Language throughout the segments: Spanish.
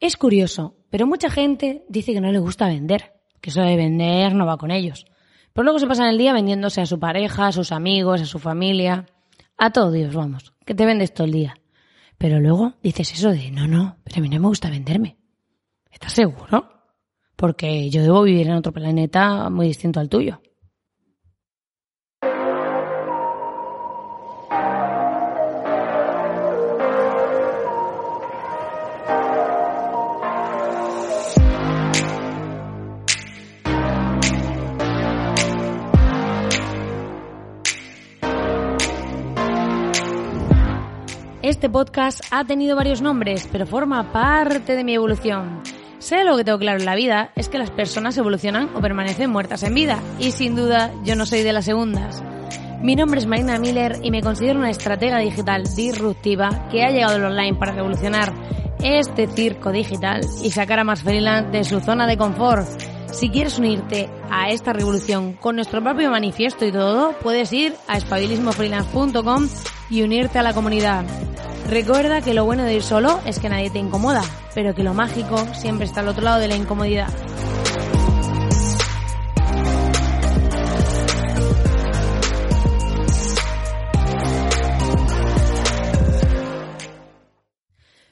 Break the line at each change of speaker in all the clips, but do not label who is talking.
Es curioso, pero mucha gente dice que no le gusta vender, que eso de vender no va con ellos. Pero luego se pasan el día vendiéndose a su pareja, a sus amigos, a su familia, a todo Dios, vamos, que te vendes todo el día. Pero luego dices eso de, no, no, pero a mí no me gusta venderme. ¿Estás seguro? Porque yo debo vivir en otro planeta muy distinto al tuyo. Este podcast ha tenido varios nombres, pero forma parte de mi evolución. Sé lo que tengo claro en la vida, es que las personas evolucionan o permanecen muertas en vida, y sin duda yo no soy de las segundas. Mi nombre es Marina Miller y me considero una estratega digital disruptiva que ha llegado al online para revolucionar este circo digital y sacar a más freelance de su zona de confort. Si quieres unirte a esta revolución con nuestro propio manifiesto y todo, puedes ir a espabilismofreelance.com y unirte a la comunidad. Recuerda que lo bueno de ir solo es que nadie te incomoda, pero que lo mágico siempre está al otro lado de la incomodidad.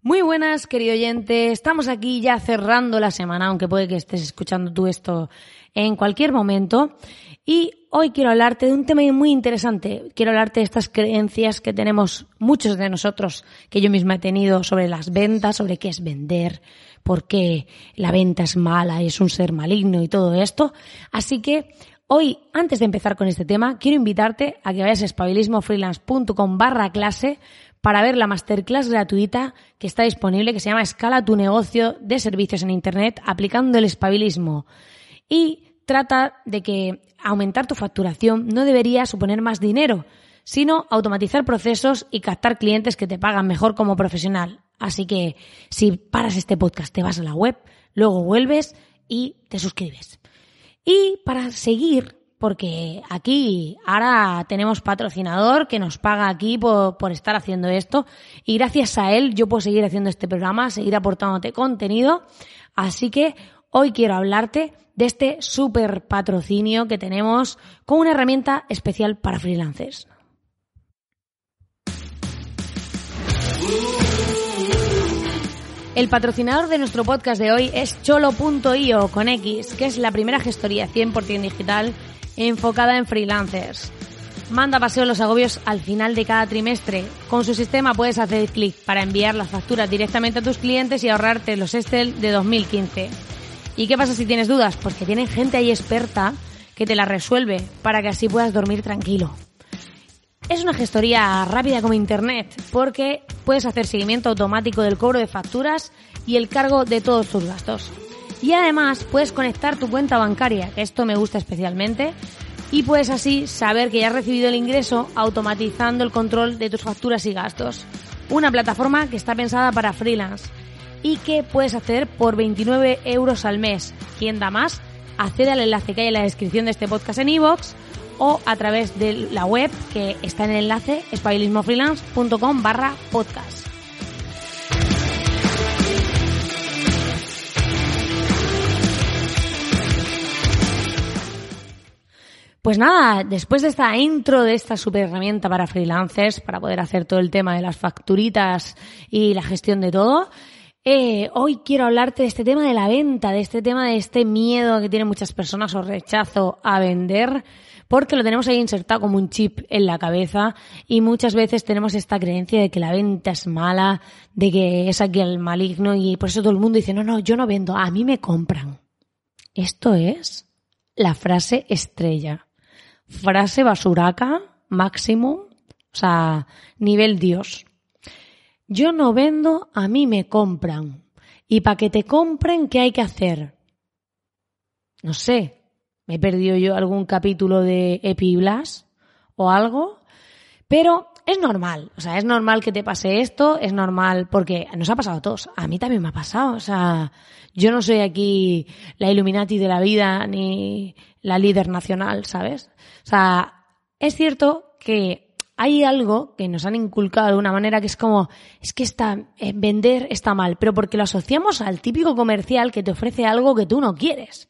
Muy buenas, querido oyente. Estamos aquí ya cerrando la semana, aunque puede que estés escuchando tú esto en cualquier momento. Y hoy quiero hablarte de un tema muy interesante. Quiero hablarte de estas creencias que tenemos muchos de nosotros, que yo misma he tenido sobre las ventas, sobre qué es vender, por qué la venta es mala, es un ser maligno y todo esto. Así que hoy, antes de empezar con este tema, quiero invitarte a que vayas a espabilismofreelance.com barra clase para ver la masterclass gratuita que está disponible, que se llama Escala tu negocio de servicios en Internet aplicando el espabilismo. Y trata de que aumentar tu facturación no debería suponer más dinero, sino automatizar procesos y captar clientes que te pagan mejor como profesional. Así que si paras este podcast, te vas a la web, luego vuelves y te suscribes. Y para seguir, porque aquí ahora tenemos patrocinador que nos paga aquí por, por, estar haciendo esto y gracias a él yo puedo seguir haciendo este programa, seguir aportándote contenido. Así que hoy quiero hablarte de este super patrocinio que tenemos con una herramienta especial para freelancers. El patrocinador de nuestro podcast de hoy es cholo.io con X, que es la primera gestoría 100% digital enfocada en freelancers. Manda paseo los agobios al final de cada trimestre. Con su sistema puedes hacer clic para enviar las facturas directamente a tus clientes y ahorrarte los Excel de 2015. ¿Y qué pasa si tienes dudas? Pues que tienen gente ahí experta que te la resuelve para que así puedas dormir tranquilo. Es una gestoría rápida como Internet porque puedes hacer seguimiento automático del cobro de facturas y el cargo de todos tus gastos. Y además puedes conectar tu cuenta bancaria, que esto me gusta especialmente, y puedes así saber que ya has recibido el ingreso automatizando el control de tus facturas y gastos. Una plataforma que está pensada para freelance y que puedes hacer por 29 euros al mes. ¿Quién da más? Accede al enlace que hay en la descripción de este podcast en iVoox o a través de la web que está en el enlace espabilismofreelance.com barra podcast. Pues nada, después de esta intro de esta super herramienta para freelancers, para poder hacer todo el tema de las facturitas y la gestión de todo, eh, hoy quiero hablarte de este tema de la venta, de este tema de este miedo que tienen muchas personas o rechazo a vender, porque lo tenemos ahí insertado como un chip en la cabeza y muchas veces tenemos esta creencia de que la venta es mala, de que es aquí el maligno y por eso todo el mundo dice, no, no, yo no vendo, a mí me compran. Esto es la frase estrella frase basuraca máximo, o sea, nivel Dios. Yo no vendo, a mí me compran. Y para que te compren, ¿qué hay que hacer? No sé, me he perdido yo algún capítulo de Epiblas o algo, pero es normal, o sea, es normal que te pase esto, es normal porque nos ha pasado a todos, a mí también me ha pasado, o sea, yo no soy aquí la Illuminati de la vida ni la líder nacional, ¿sabes? O sea, es cierto que hay algo que nos han inculcado de una manera que es como, es que está, eh, vender está mal, pero porque lo asociamos al típico comercial que te ofrece algo que tú no quieres.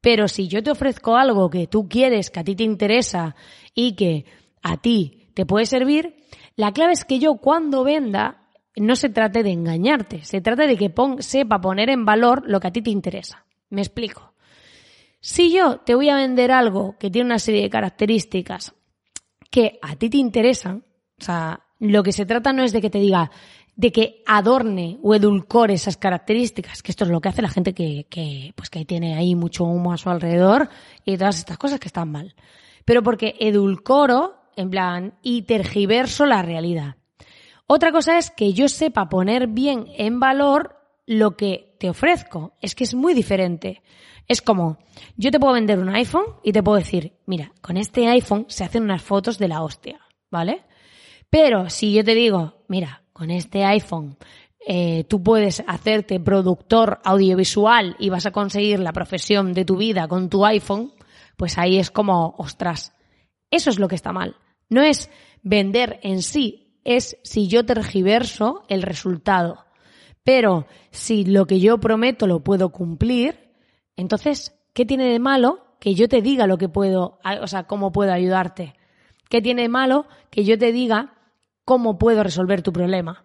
Pero si yo te ofrezco algo que tú quieres, que a ti te interesa y que a ti te puede servir, la clave es que yo cuando venda no se trate de engañarte, se trata de que sepa poner en valor lo que a ti te interesa. Me explico. Si yo te voy a vender algo que tiene una serie de características que a ti te interesan, o sea, lo que se trata no es de que te diga, de que adorne o edulcore esas características, que esto es lo que hace la gente que, que, pues que tiene ahí mucho humo a su alrededor y todas estas cosas que están mal. Pero porque edulcoro, en plan, y tergiverso la realidad. Otra cosa es que yo sepa poner bien en valor lo que te ofrezco. Es que es muy diferente. Es como, yo te puedo vender un iPhone y te puedo decir, mira, con este iPhone se hacen unas fotos de la hostia, ¿vale? Pero si yo te digo, mira, con este iPhone eh, tú puedes hacerte productor audiovisual y vas a conseguir la profesión de tu vida con tu iPhone, pues ahí es como, ostras, eso es lo que está mal. No es vender en sí es si yo tergiverso el resultado. Pero si lo que yo prometo lo puedo cumplir, entonces, ¿qué tiene de malo que yo te diga lo que puedo, o sea, cómo puedo ayudarte? ¿Qué tiene de malo que yo te diga cómo puedo resolver tu problema?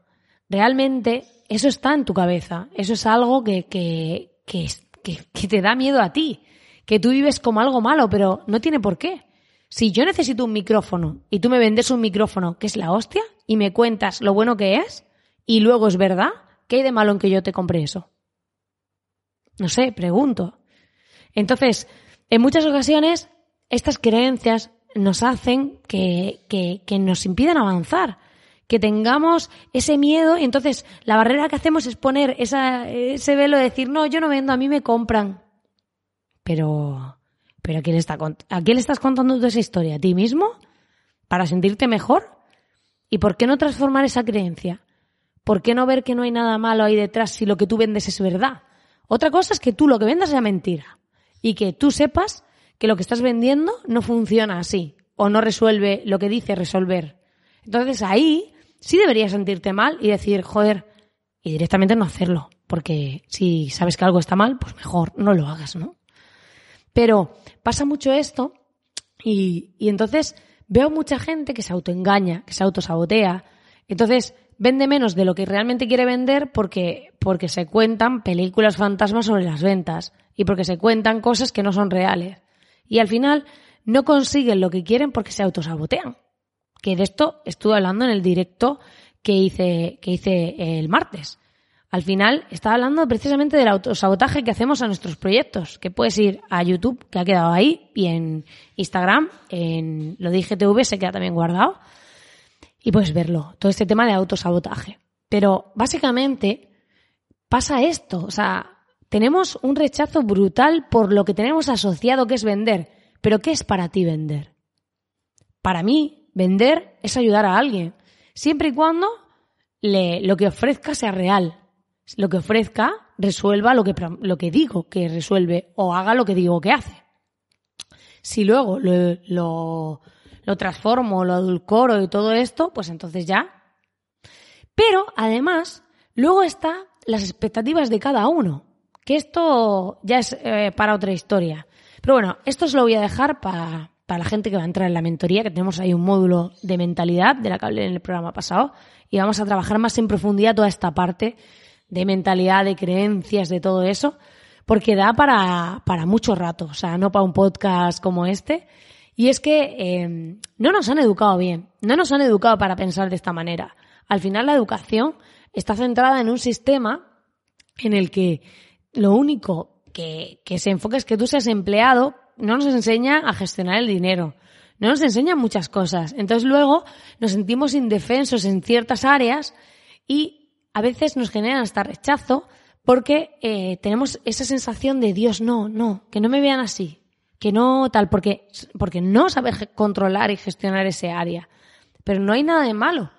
Realmente eso está en tu cabeza, eso es algo que, que, que, que te da miedo a ti, que tú vives como algo malo, pero no tiene por qué. Si yo necesito un micrófono y tú me vendes un micrófono que es la hostia y me cuentas lo bueno que es y luego es verdad, ¿qué hay de malo en que yo te compre eso? No sé, pregunto. Entonces, en muchas ocasiones, estas creencias nos hacen que, que, nos impidan avanzar, que tengamos ese miedo y entonces la barrera que hacemos es poner ese velo de decir, no, yo no vendo, a mí me compran. Pero ¿Pero a quién, está, quién le estás contando tú esa historia? ¿A ti mismo? ¿Para sentirte mejor? ¿Y por qué no transformar esa creencia? ¿Por qué no ver que no hay nada malo ahí detrás si lo que tú vendes es verdad? Otra cosa es que tú lo que vendas sea mentira y que tú sepas que lo que estás vendiendo no funciona así o no resuelve lo que dice resolver. Entonces ahí sí deberías sentirte mal y decir, joder, y directamente no hacerlo, porque si sabes que algo está mal, pues mejor no lo hagas, ¿no? Pero pasa mucho esto y, y entonces veo mucha gente que se autoengaña, que se autosabotea. Entonces vende menos de lo que realmente quiere vender porque, porque se cuentan películas fantasmas sobre las ventas y porque se cuentan cosas que no son reales. Y al final no consiguen lo que quieren porque se autosabotean. Que de esto estuve hablando en el directo que hice, que hice el martes al final está hablando precisamente del autosabotaje que hacemos a nuestros proyectos, que puedes ir a YouTube, que ha quedado ahí, y en Instagram, en lo de IGTV se queda también guardado, y puedes verlo, todo este tema de autosabotaje. Pero básicamente pasa esto, o sea, tenemos un rechazo brutal por lo que tenemos asociado que es vender. Pero ¿qué es para ti vender? Para mí, vender es ayudar a alguien, siempre y cuando lo que ofrezca sea real, lo que ofrezca resuelva lo que, lo que digo que resuelve o haga lo que digo que hace. Si luego lo, lo transformo, lo adulcoro y todo esto, pues entonces ya. Pero además, luego están las expectativas de cada uno, que esto ya es eh, para otra historia. Pero bueno, esto os lo voy a dejar para, para la gente que va a entrar en la mentoría, que tenemos ahí un módulo de mentalidad de la que hablé en el programa pasado, y vamos a trabajar más en profundidad toda esta parte de mentalidad, de creencias, de todo eso, porque da para, para mucho rato, o sea, no para un podcast como este. Y es que eh, no nos han educado bien, no nos han educado para pensar de esta manera. Al final la educación está centrada en un sistema en el que lo único que, que se enfoca es que tú seas empleado, no nos enseña a gestionar el dinero, no nos enseña muchas cosas. Entonces luego nos sentimos indefensos en ciertas áreas y a veces nos generan hasta rechazo porque eh, tenemos esa sensación de Dios, no, no, que no me vean así, que no tal, porque, porque no sabe controlar y gestionar ese área. Pero no hay nada de malo. O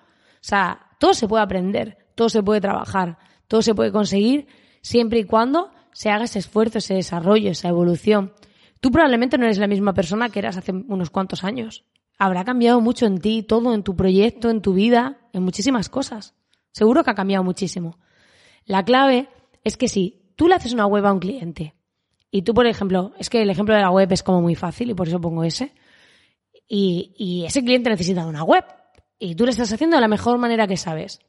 sea, todo se puede aprender, todo se puede trabajar, todo se puede conseguir siempre y cuando se haga ese esfuerzo, ese desarrollo, esa evolución. Tú probablemente no eres la misma persona que eras hace unos cuantos años. habrá cambiado mucho en ti, todo, en tu proyecto, en tu vida, en muchísimas cosas. Seguro que ha cambiado muchísimo. La clave es que si tú le haces una web a un cliente y tú, por ejemplo, es que el ejemplo de la web es como muy fácil y por eso pongo ese, y, y ese cliente necesita una web y tú le estás haciendo de la mejor manera que sabes.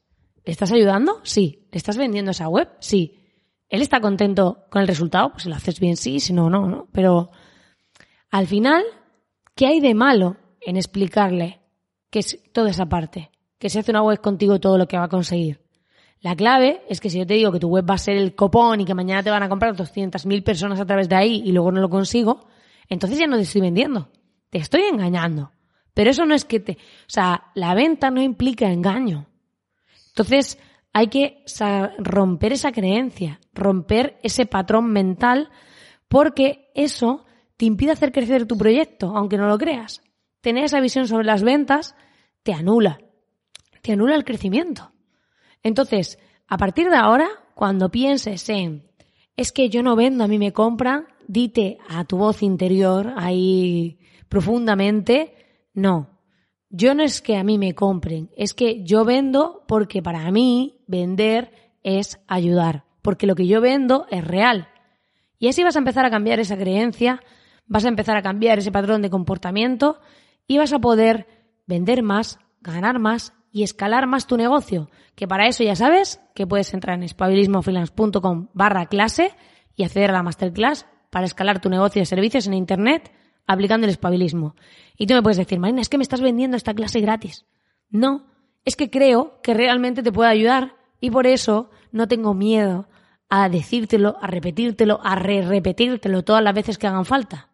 ¿Le estás ayudando? Sí. ¿Le estás vendiendo esa web? Sí. ¿Él está contento con el resultado? Pues si lo haces bien, sí, si no, no, no. Pero al final, ¿qué hay de malo en explicarle que es toda esa parte? Que se hace una web contigo todo lo que va a conseguir. La clave es que si yo te digo que tu web va a ser el copón y que mañana te van a comprar 200.000 personas a través de ahí y luego no lo consigo, entonces ya no te estoy vendiendo. Te estoy engañando. Pero eso no es que te... O sea, la venta no implica engaño. Entonces, hay que romper esa creencia, romper ese patrón mental, porque eso te impide hacer crecer tu proyecto, aunque no lo creas. Tener esa visión sobre las ventas te anula, te anula el crecimiento. Entonces, a partir de ahora, cuando pienses en, es que yo no vendo, a mí me compran, dite a tu voz interior ahí profundamente, no, yo no es que a mí me compren, es que yo vendo porque para mí vender es ayudar, porque lo que yo vendo es real. Y así vas a empezar a cambiar esa creencia, vas a empezar a cambiar ese patrón de comportamiento y vas a poder vender más, ganar más y escalar más tu negocio. Que para eso ya sabes que puedes entrar en espabilismofreelance.com barra clase y acceder a la masterclass para escalar tu negocio de servicios en Internet aplicando el espabilismo. Y tú me puedes decir, Marina, es que me estás vendiendo esta clase gratis. No, es que creo que realmente te puede ayudar y por eso no tengo miedo a decírtelo, a repetírtelo, a re-repetírtelo todas las veces que hagan falta.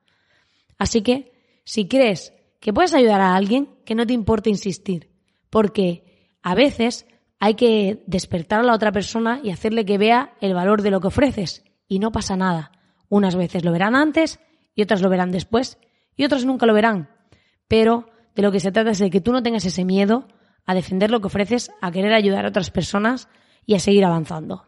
Así que, si crees que puedes ayudar a alguien, que no te importe insistir, porque a veces hay que despertar a la otra persona y hacerle que vea el valor de lo que ofreces, y no pasa nada. Unas veces lo verán antes y otras lo verán después y otras nunca lo verán. Pero de lo que se trata es de que tú no tengas ese miedo a defender lo que ofreces, a querer ayudar a otras personas y a seguir avanzando.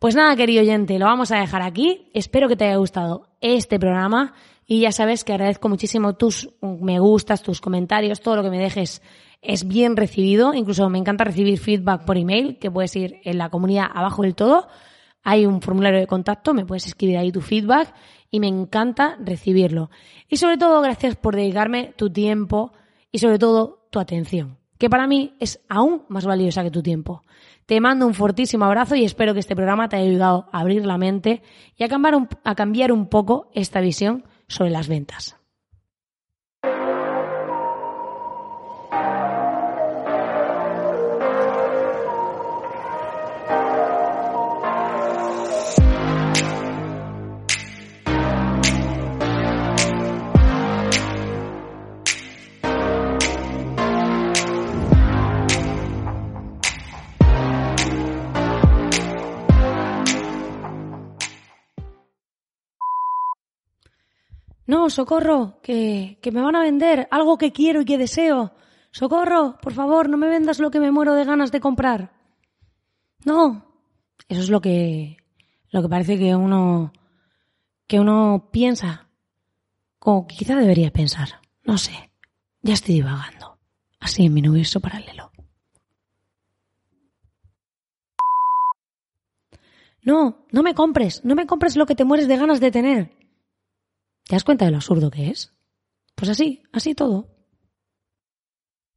Pues nada, querido oyente, lo vamos a dejar aquí. Espero que te haya gustado este programa y ya sabes que agradezco muchísimo tus me gustas, tus comentarios, todo lo que me dejes es bien recibido. Incluso me encanta recibir feedback por email, que puedes ir en la comunidad abajo del todo. Hay un formulario de contacto, me puedes escribir ahí tu feedback y me encanta recibirlo. Y sobre todo, gracias por dedicarme tu tiempo y sobre todo tu atención, que para mí es aún más valiosa que tu tiempo. Te mando un fortísimo abrazo y espero que este programa te haya ayudado a abrir la mente y a cambiar un, a cambiar un poco esta visión sobre las ventas. Socorro, que, que me van a vender algo que quiero y que deseo. Socorro, por favor, no me vendas lo que me muero de ganas de comprar. No. Eso es lo que, lo que parece que uno, que uno piensa. Como quizá debería pensar. No sé. Ya estoy divagando. Así en mi universo paralelo. No, no me compres, no me compres lo que te mueres de ganas de tener. ¿Te das cuenta de lo absurdo que es? Pues así, así todo.